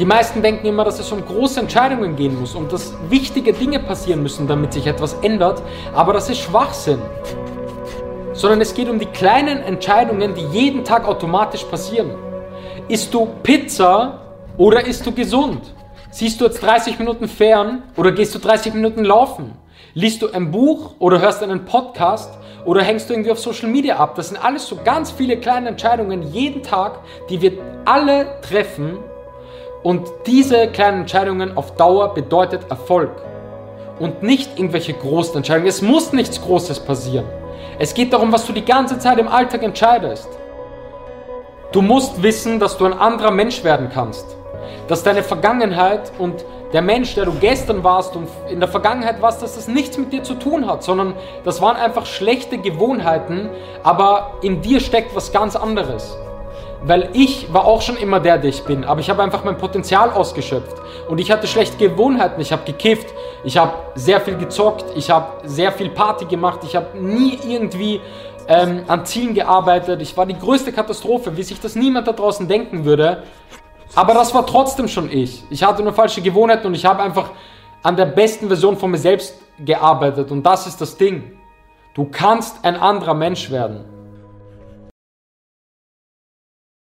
Die meisten denken immer, dass es um große Entscheidungen gehen muss und dass wichtige Dinge passieren müssen, damit sich etwas ändert, aber das ist Schwachsinn. Sondern es geht um die kleinen Entscheidungen, die jeden Tag automatisch passieren. Isst du Pizza oder isst du gesund? Siehst du jetzt 30 Minuten fern oder gehst du 30 Minuten laufen? Liest du ein Buch oder hörst einen Podcast oder hängst du irgendwie auf Social Media ab? Das sind alles so ganz viele kleine Entscheidungen jeden Tag, die wir alle treffen und diese kleinen Entscheidungen auf Dauer bedeutet Erfolg. Und nicht irgendwelche großen Entscheidungen. Es muss nichts Großes passieren. Es geht darum, was du die ganze Zeit im Alltag entscheidest. Du musst wissen, dass du ein anderer Mensch werden kannst. Dass deine Vergangenheit und der Mensch, der du gestern warst und in der Vergangenheit warst, dass das nichts mit dir zu tun hat, sondern das waren einfach schlechte Gewohnheiten, aber in dir steckt was ganz anderes weil ich war auch schon immer der, der ich bin, aber ich habe einfach mein Potenzial ausgeschöpft und ich hatte schlechte Gewohnheiten. Ich habe gekifft, ich habe sehr viel gezockt, ich habe sehr viel Party gemacht, ich habe nie irgendwie ähm, an Zielen gearbeitet. Ich war die größte Katastrophe, wie sich das niemand da draußen denken würde. Aber das war trotzdem schon ich. Ich hatte nur falsche Gewohnheiten und ich habe einfach an der besten Version von mir selbst gearbeitet und das ist das Ding. Du kannst ein anderer Mensch werden.